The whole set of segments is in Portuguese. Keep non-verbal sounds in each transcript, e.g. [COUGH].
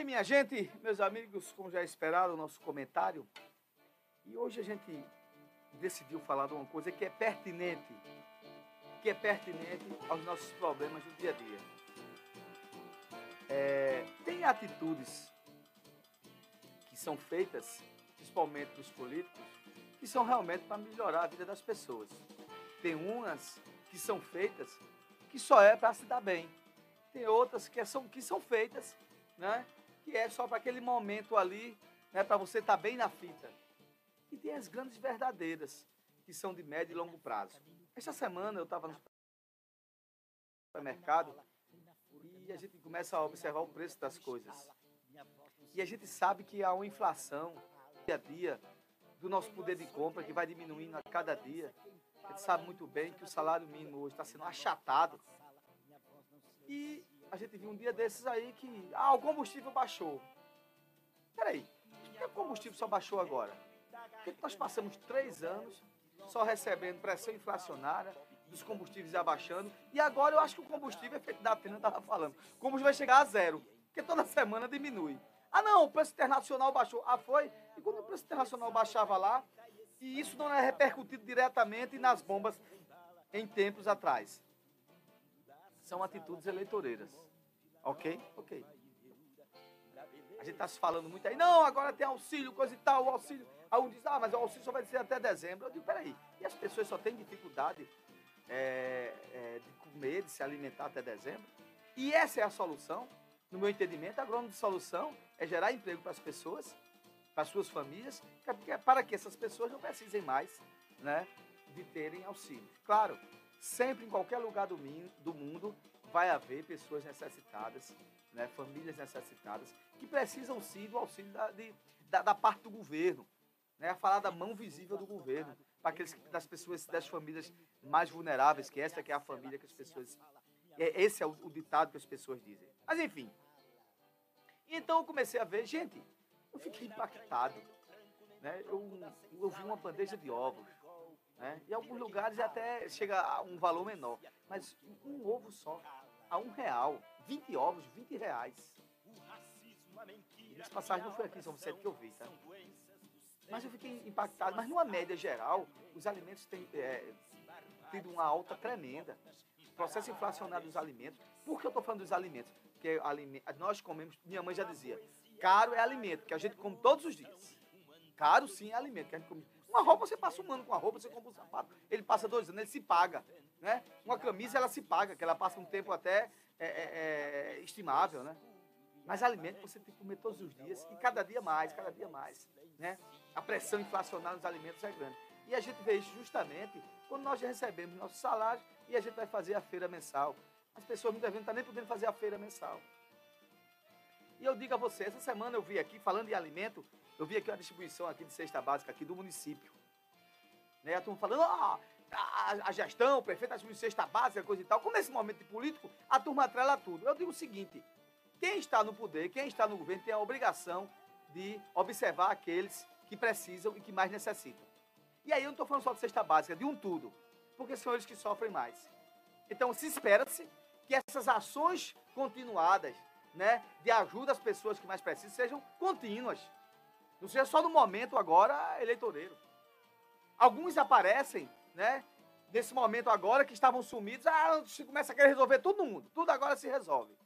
Bem, minha gente, meus amigos, como já esperado, o nosso comentário. E hoje a gente decidiu falar de uma coisa que é pertinente, que é pertinente aos nossos problemas do dia a dia. É, tem atitudes que são feitas, principalmente dos políticos, que são realmente para melhorar a vida das pessoas. Tem umas que são feitas que só é para se dar bem. Tem outras que são, que são feitas, né, que é só para aquele momento ali, né, para você estar tá bem na fita. E tem as grandes verdadeiras, que são de médio e longo prazo. Esta semana eu estava no supermercado e a gente começa a observar o preço das coisas. E a gente sabe que há uma inflação dia a dia do nosso poder de compra que vai diminuindo a cada dia. A gente sabe muito bem que o salário mínimo hoje está sendo achatado. E a gente viu um dia desses aí que ah, o combustível baixou. Peraí, por que o combustível só baixou agora? Porque nós passamos três anos só recebendo pressão inflacionária, dos combustíveis abaixando, e agora eu acho que o combustível, efeito da Atena estava falando, o combustível vai chegar a zero, porque toda semana diminui. Ah não, o preço internacional baixou. Ah, foi? E quando o preço internacional baixava lá, e isso não é repercutido diretamente nas bombas em tempos atrás. São atitudes eleitoreiras. Ok? Ok. A gente está se falando muito aí, não, agora tem auxílio, coisa e tal, o auxílio. Aí um diz, ah, mas o auxílio só vai ser até dezembro. Eu digo, peraí, e as pessoas só têm dificuldade é, é, de comer, de se alimentar até dezembro? E essa é a solução? No meu entendimento, a grande solução é gerar emprego para as pessoas, para as suas famílias, para que essas pessoas não precisem mais né, de terem auxílio. Claro, sempre em qualquer lugar do, do mundo vai haver pessoas necessitadas, né, famílias necessitadas, que precisam sim do auxílio da, de, da, da parte do governo né, a falar da mão visível do governo para aqueles das pessoas das famílias mais vulneráveis, que essa que é a família que as pessoas é, esse é o, o ditado que as pessoas dizem. Mas enfim. Então eu comecei a ver, gente, eu fiquei impactado, né? Eu, eu vi uma bandeja de ovos, né? Em alguns lugares até chega a um valor menor, mas um ovo só a um real, 20 ovos, 20 reais. E essa passagem não foi aqui em São Vicente que eu vi, tá? Mas eu fiquei impactado. Mas numa média geral, os alimentos têm é, tido uma alta tremenda. O processo inflacionário dos alimentos. Por que eu estou falando dos alimentos? Porque nós comemos, minha mãe já dizia, caro é alimento, que a gente come todos os dias. Caro sim é alimento, que a gente come. Uma roupa, você passa um ano com a roupa, você compra um sapato, ele passa dois anos, ele se paga. Né? Uma camisa, ela se paga, que ela passa um tempo até é, é, é estimável, né? Mas alimento você tem que comer todos os dias, e cada dia mais, cada dia mais. Né? a pressão inflacionária nos alimentos é grande. E a gente vê isso justamente quando nós já recebemos nosso salário e a gente vai fazer a feira mensal. As pessoas muitas vezes não estão nem podendo fazer a feira mensal. E eu digo a você, essa semana eu vi aqui, falando em alimento, eu vi aqui uma distribuição aqui de cesta básica aqui do município. Né? A turma falando, ah, a, a, gestão, o prefeito assumiu cesta básica, coisa e tal. Como nesse momento de político, a turma atrela tudo. Eu digo o seguinte, quem está no poder, quem está no governo tem a obrigação de observar aqueles que precisam e que mais necessitam. E aí eu não estou falando só de cesta básica, de um tudo, porque são eles que sofrem mais. Então se espera-se que essas ações continuadas, né, de ajuda às pessoas que mais precisam, sejam contínuas. Não seja só no momento agora eleitoreiro. Alguns aparecem, né, nesse momento agora que estavam sumidos, ah, se começa a querer resolver todo mundo, tudo agora se resolve.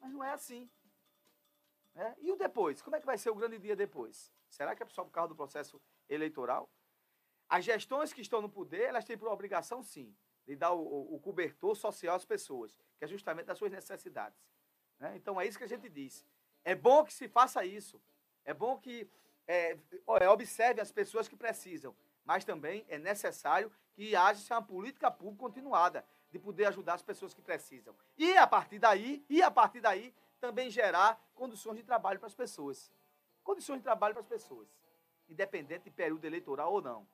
Mas não é assim. Né? E o depois? Como é que vai ser o grande dia depois? Será que é só por causa do processo eleitoral? As gestões que estão no poder, elas têm por obrigação, sim, de dar o, o, o cobertor social às pessoas, que é justamente das suas necessidades. Né? Então é isso que a gente diz. É bom que se faça isso. É bom que é, observe as pessoas que precisam. Mas também é necessário que haja uma política pública continuada de poder ajudar as pessoas que precisam. E a partir daí, e a partir daí, também gerar condições de trabalho para as pessoas condições de trabalho para as pessoas, independente de período eleitoral ou não.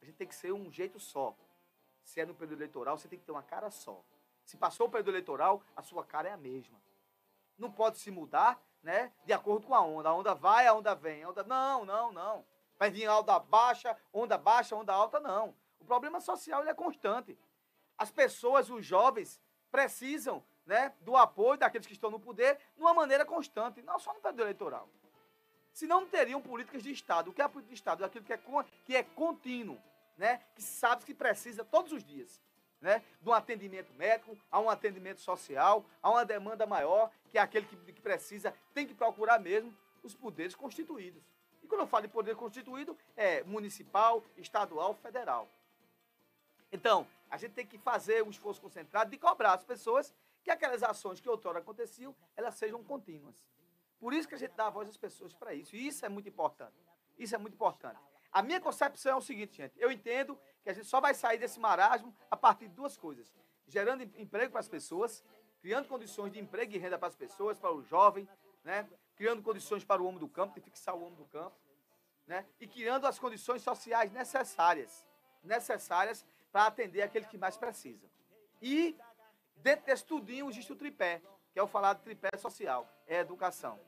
A gente tem que ser um jeito só. Se é no período eleitoral, você tem que ter uma cara só. Se passou o período eleitoral, a sua cara é a mesma. Não pode se mudar, né, de acordo com a onda. A onda vai, a onda vem. A onda... Não, não, não. Vai vir onda baixa, onda baixa, onda alta, não. O problema social é constante. As pessoas, os jovens, precisam né, do apoio daqueles que estão no poder de uma maneira constante, não só no período eleitoral. Senão não teriam políticas de Estado. O que é a política de Estado? Aquilo que é, que é contínuo, né, que sabe que precisa todos os dias. Né, de um atendimento médico, a um atendimento social, a uma demanda maior, que é aquele que, que precisa, tem que procurar mesmo os poderes constituídos. E quando eu falo de poder constituído, é municipal, estadual, federal. Então, a gente tem que fazer um esforço concentrado de cobrar as pessoas que aquelas ações que outrora aconteciam, elas sejam contínuas. Por isso que a gente dá a voz às pessoas para isso. E isso é muito importante. Isso é muito importante. A minha concepção é o seguinte, gente. Eu entendo que a gente só vai sair desse marasmo a partir de duas coisas. Gerando emprego para as pessoas, criando condições de emprego e renda para as pessoas, para o jovem, né? criando condições para o homem do campo, de fixar o homem do campo, né? e criando as condições sociais necessárias, necessárias para atender aquele que mais precisa. E, dentro desse tudinho, existe o tripé, que é o falado tripé social, é educação.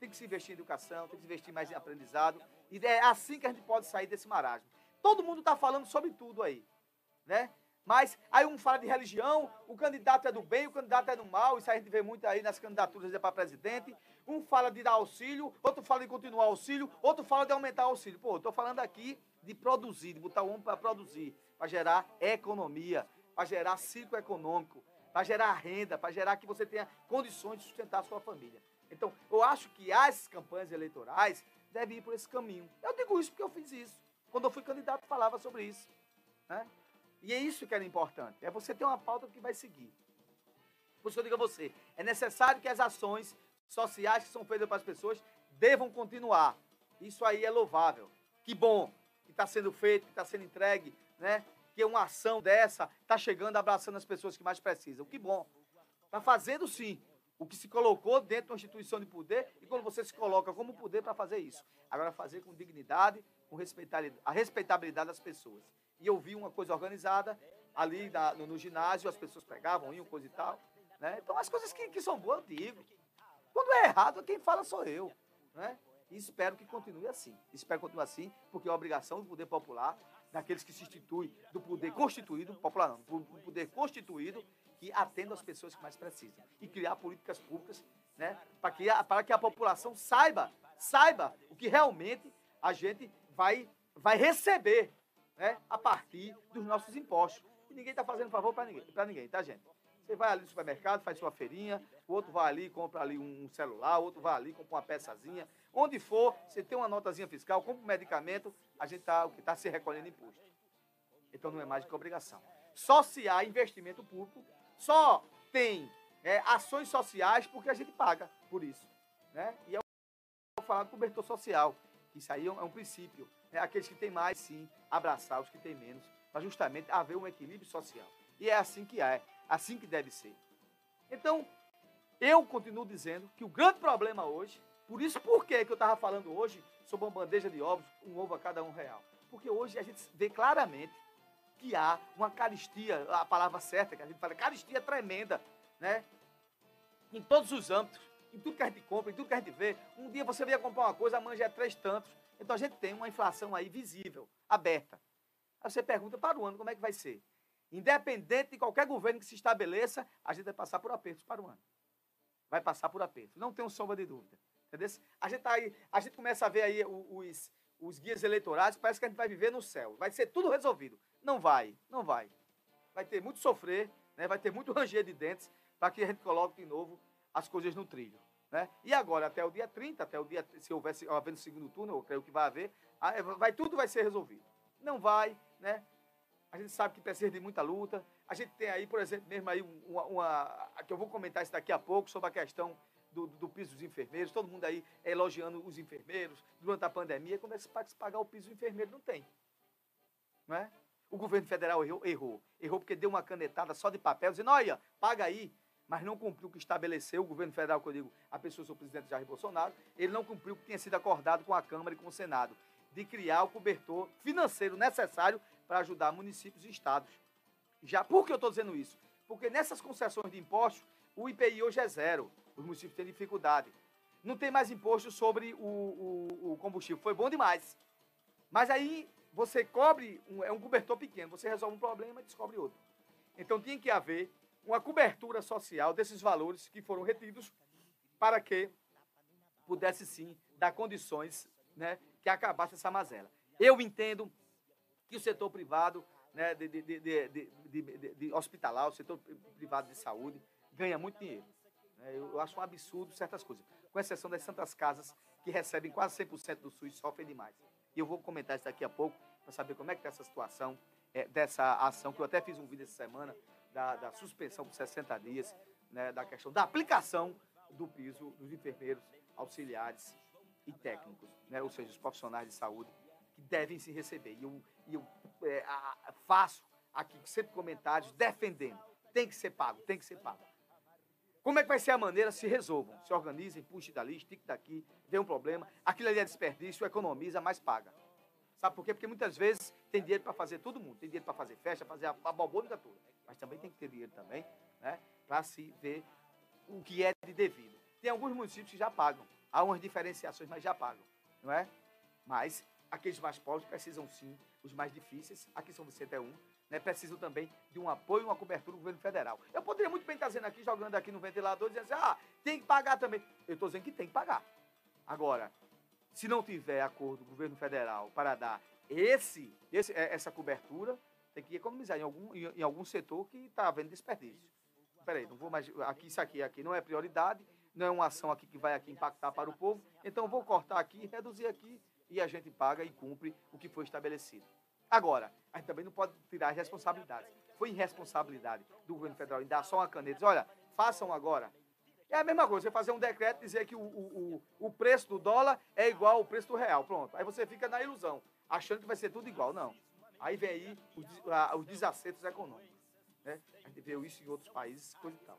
Tem que se investir em educação, tem que se investir mais em aprendizado, e é assim que a gente pode sair desse marasmo. Todo mundo está falando sobre tudo aí, né? Mas aí um fala de religião, o candidato é do bem, o candidato é do mal, isso a gente vê muito aí nas candidaturas para presidente. Um fala de dar auxílio, outro fala de continuar auxílio, outro fala de aumentar auxílio. Pô, estou falando aqui de produzir, de botar o homem para produzir, para gerar economia, para gerar ciclo econômico, para gerar renda, para gerar que você tenha condições de sustentar a sua família. Então, eu acho que as campanhas eleitorais devem ir por esse caminho. Eu digo isso porque eu fiz isso. Quando eu fui candidato, falava sobre isso. Né? E é isso que era importante. É você ter uma pauta que vai seguir. Por isso eu digo a você, é necessário que as ações sociais que são feitas para as pessoas devam continuar. Isso aí é louvável. Que bom que está sendo feito, que está sendo entregue, né? Que uma ação dessa está chegando, abraçando as pessoas que mais precisam. Que bom. Está fazendo sim o que se colocou dentro de uma instituição de poder e quando você se coloca como poder para fazer isso. Agora fazer com dignidade, com respeitabilidade, a respeitabilidade das pessoas e eu vi uma coisa organizada ali na, no, no, ginásio, as pessoas pregavam, iam, coisa e tal. Né? Então, as coisas que, que são boas, eu digo. Quando é errado, quem fala sou eu. Né? E espero que continue assim. Espero que continue assim, porque é obrigação do poder popular, daqueles que se instituem do poder constituído, popular não, do poder constituído, que atenda as pessoas que mais precisam. E criar políticas públicas né, para, que a, para que a população saiba, saiba o que realmente a gente vai, vai receber né, a partir dos nossos impostos. E ninguém está fazendo favor para ninguém, ninguém, tá, gente? Você vai ali no supermercado, faz sua feirinha, o outro vai ali, compra ali um celular, o outro vai ali, compra uma peçazinha. Onde for, você tem uma notazinha fiscal, compra um medicamento, a gente está tá se recolhendo imposto. Então não é mais do que obrigação. Só se há investimento público, só tem é, ações sociais porque a gente paga por isso. Né? E é o falar do cobertor social. Isso aí é um, é princípio né, aqueles que têm mais, sim, abraçar os que têm menos, para justamente haver um equilíbrio social. E é assim que é, assim que deve ser. Então, eu continuo dizendo que o grande problema hoje, por isso por que eu estava falando hoje sobre uma bandeja de ovos, um ovo a cada um real? Porque hoje a gente vê claramente que há uma caristia, a palavra certa que a gente fala, caristia tremenda, né? Em todos os âmbitos, em tudo que a gente compra, em tudo que a gente vê. Um dia você veio comprar uma coisa, amanhã já é três tantos. Então a gente tem uma inflação aí visível, aberta. Aí você pergunta para o ano como é que vai ser. Independente de qualquer governo que se estabeleça, a gente vai passar por apertos para o ano. Vai passar por apertos. Não tenho sombra de dúvida. Entendeu? A gente, tá aí, a gente começa a ver aí os, os guias eleitorais, parece que a gente vai viver no céu. Vai ser tudo resolvido. Não vai, não vai. Vai ter muito sofrer, né? vai ter muito [LAUGHS] ranger de dentes para que a gente coloque de novo as coisas no trilho. Né? E agora, até o dia 30, até o dia, se houvesse havendo segundo turno, eu creio que vai haver, é, vai, tudo vai ser resolvido. Não vai, né? A gente sabe que precisa de muita luta. A gente tem aí, por exemplo, mesmo aí uma, uma que eu vou comentar isso daqui a pouco, sobre a questão do, do, piso dos enfermeiros. Todo mundo aí elogiando os enfermeiros durante a pandemia. Como é que se pagar o piso do enfermeiro? Não tem. Não é? O governo federal errou, errou. Errou porque deu uma canetada só de papel, dizendo, olha, paga aí mas não cumpriu o que estabeleceu o governo federal, que eu digo, a pessoa do presidente Jair Bolsonaro, ele não cumpriu o que tinha sido acordado com a Câmara e com o Senado, de criar o cobertor financeiro necessário para ajudar municípios e estados. Já por que eu estou dizendo isso? Porque nessas concessões de impostos, o IPI hoje é zero. Os municípios têm dificuldade. Não tem mais imposto sobre o, o, o combustível. Foi bom demais. Mas aí você cobre, um, é um cobertor pequeno. Você resolve um problema e descobre outro. Então tinha que haver uma cobertura social desses valores que foram retidos para que pudesse sim dar condições né, que acabasse essa mazela. Eu entendo que o setor privado né, de, de, de, de, hospitalar, o setor privado de saúde, ganha muito dinheiro. Né? Eu acho um absurdo certas coisas, com exceção das santas casas que recebem quase 100% do SUS sofrem demais. E eu vou comentar isso daqui a pouco para saber como é que está essa situação é, dessa ação, que eu até fiz um vídeo essa semana, da, da suspensão por 60 dias, né, da questão da aplicação do piso dos enfermeiros, auxiliares e técnicos, né, ou seja, os profissionais de saúde que devem se receber. E eu, eu é, a, faço aqui sempre comentários defendendo. Tem que ser pago, tem que ser pago. Como é que vai ser a maneira? Se resolvam, se organizem, puxe dali, estique daqui, vê um problema. Aquilo ali é desperdício, economiza, mas paga. Sabe por quê? Porque muitas vezes tem dinheiro para fazer todo mundo. Tem dinheiro para fazer festa, fazer a, a balbônica toda. Mas também tem que ter dinheiro também, né? Para se ver o que é de devido. Tem alguns municípios que já pagam. Há umas diferenciações, mas já pagam. Não é? Mas aqueles mais pobres precisam sim, os mais difíceis, aqui São Vicente é um, né, precisam também de um apoio uma cobertura do governo federal. Eu poderia muito bem estar dizendo aqui, jogando aqui no ventilador, dizendo assim, ah, tem que pagar também. Eu estou dizendo que tem que pagar. Agora, se não tiver acordo do governo federal para dar esse, esse é, essa cobertura, tem que economizar em algum, em, em algum setor que está havendo desperdício. Peraí, não vou mais. Aqui, isso aqui, aqui não é prioridade, não é uma ação aqui que vai aqui impactar para o povo, então vou cortar aqui, reduzir aqui e a gente paga e cumpre o que foi estabelecido. Agora, a gente também não pode tirar as responsabilidades. Foi irresponsabilidade do governo federal em dar só uma caneta. Dizer, olha, façam agora. É a mesma coisa, você fazer um decreto e dizer que o, o, o preço do dólar é igual ao preço do real. Pronto. Aí você fica na ilusão, achando que vai ser tudo igual. Não. Aí vem aí os, os desacertos econômicos. Né? A gente vê isso em outros países, coisa e tal.